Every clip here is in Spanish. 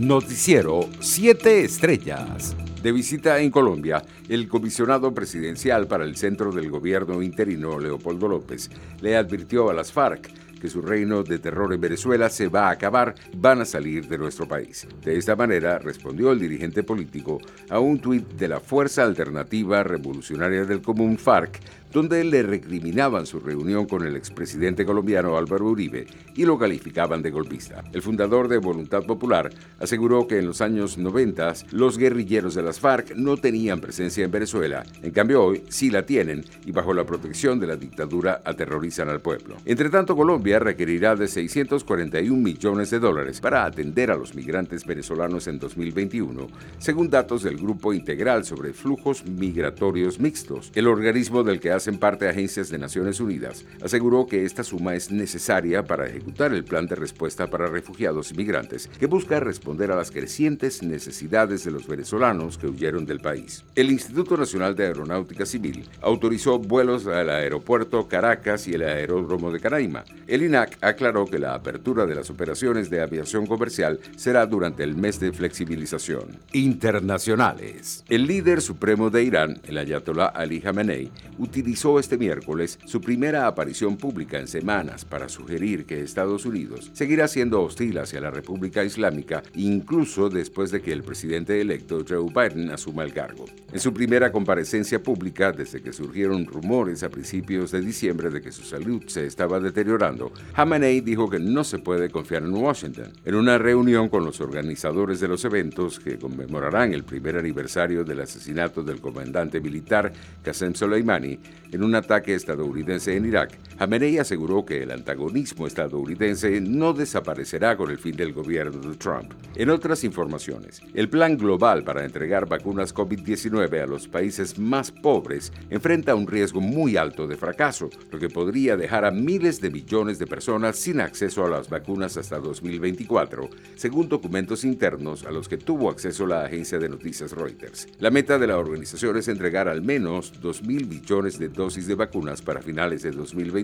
Noticiero 7 Estrellas. De visita en Colombia, el comisionado presidencial para el centro del gobierno interino, Leopoldo López, le advirtió a las FARC que su reino de terror en Venezuela se va a acabar, van a salir de nuestro país. De esta manera respondió el dirigente político a un tuit de la Fuerza Alternativa Revolucionaria del Común FARC, donde le recriminaban su reunión con el expresidente colombiano Álvaro Uribe y lo calificaban de golpista. El fundador de Voluntad Popular aseguró que en los años 90 los guerrilleros de las FARC no tenían presencia en Venezuela, en cambio hoy sí la tienen y bajo la protección de la dictadura aterrorizan al pueblo. Entre tanto, Colombia requerirá de 641 millones de dólares para atender a los migrantes venezolanos en 2021, según datos del Grupo Integral sobre Flujos Migratorios Mixtos, el organismo del que hacen parte agencias de Naciones Unidas, aseguró que esta suma es necesaria para ejecutar el plan de respuesta para refugiados y migrantes que busca responder a las crecientes necesidades de los venezolanos que huyeron del país. El Instituto Nacional de Aeronáutica Civil autorizó vuelos al aeropuerto Caracas y el aeródromo de Caraima. El INAC aclaró que la apertura de las operaciones de aviación comercial será durante el mes de flexibilización. Internacionales. El líder supremo de Irán, el ayatollah Ali Khamenei, utilizó este miércoles su primera aparición pública en semanas para sugerir que Estados Unidos seguirá siendo hostil hacia la República Islámica incluso después de que el presidente electo Joe Biden asuma el cargo. En su primera comparecencia pública, desde que surgieron rumores a principios de diciembre de que su salud se estaba deteriorando, Khamenei dijo que no se puede confiar en Washington. En una reunión con los organizadores de los eventos que conmemorarán el primer aniversario del asesinato del comandante militar Qasem Soleimani, en un ataque estadounidense en Irak, Khamenei aseguró que el antagonismo estadounidense no desaparecerá con el fin del gobierno de Trump. En otras informaciones, el plan global para entregar vacunas COVID-19 a los países más pobres enfrenta un riesgo muy alto de fracaso, lo que podría dejar a miles de millones de personas sin acceso a las vacunas hasta 2024, según documentos internos a los que tuvo acceso la agencia de noticias Reuters. La meta de la organización es entregar al menos 2.000 millones de dosis de vacunas para finales de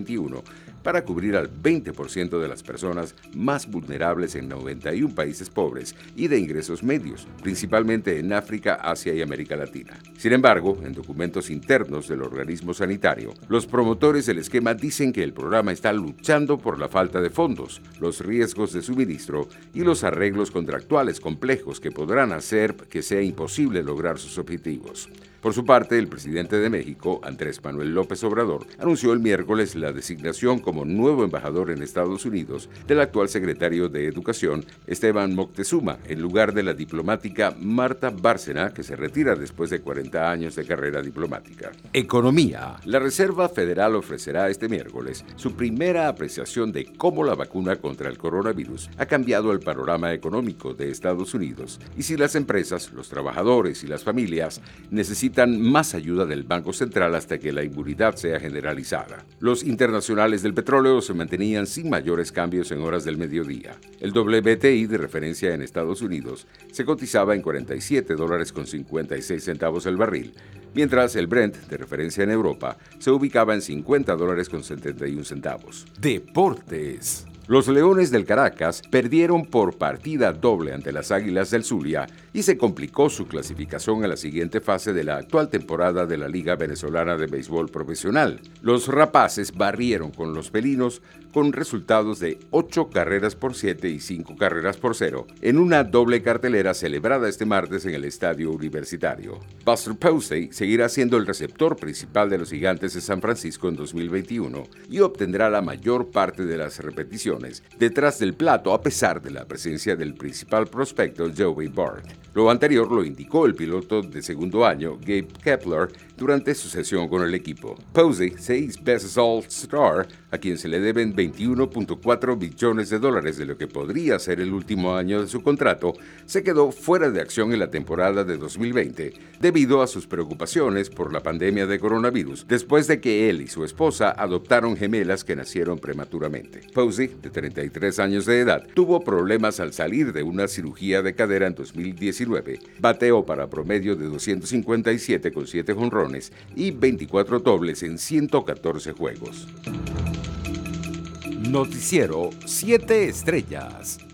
2021 para cubrir al 20% de las personas más vulnerables en 91 países pobres y de ingresos medios, principalmente en África, Asia y América Latina. Sin embargo, en documentos internos del organismo sanitario, los promotores del esquema dicen que el programa está luchando por la falta de fondos, los riesgos de suministro y los arreglos contractuales complejos que podrán hacer que sea imposible lograr sus objetivos. Por su parte, el presidente de México, Andrés Manuel López Obrador, anunció el miércoles la designación como nuevo embajador en Estados Unidos del actual secretario de Educación, Esteban Moctezuma, en lugar de la diplomática Marta Bárcena, que se retira después de 40 años de carrera diplomática. Economía. La Reserva Federal ofrecerá este miércoles su primera apreciación de cómo la vacuna contra el coronavirus ha cambiado el panorama económico de Estados Unidos y si las empresas, los trabajadores y las familias necesitan más ayuda del Banco Central hasta que la inmunidad sea generalizada. Los internacionales del petróleo se mantenían sin mayores cambios en horas del mediodía. El WTI de referencia en Estados Unidos se cotizaba en 47 dólares con 56 centavos el barril, mientras el Brent de referencia en Europa se ubicaba en 50 dólares con 71 centavos. Deportes. Los Leones del Caracas perdieron por partida doble ante las Águilas del Zulia y se complicó su clasificación a la siguiente fase de la actual temporada de la Liga Venezolana de Béisbol Profesional. Los rapaces barrieron con los felinos con resultados de 8 carreras por 7 y 5 carreras por 0 en una doble cartelera celebrada este martes en el Estadio Universitario. Buster Posey seguirá siendo el receptor principal de los Gigantes de San Francisco en 2021 y obtendrá la mayor parte de las repeticiones detrás del plato a pesar de la presencia del principal prospecto Joey Bart. Lo anterior lo indicó el piloto de segundo año Gabe Kepler durante su sesión con el equipo. Posey, seis veces All-Star, a quien se le deben 21.4 billones de dólares de lo que podría ser el último año de su contrato, se quedó fuera de acción en la temporada de 2020 debido a sus preocupaciones por la pandemia de coronavirus, después de que él y su esposa adoptaron gemelas que nacieron prematuramente. Posey, de 33 años de edad, tuvo problemas al salir de una cirugía de cadera en 2019, bateó para promedio de 257 con 7 y 24 dobles en 114 juegos. Noticiero 7 Estrellas.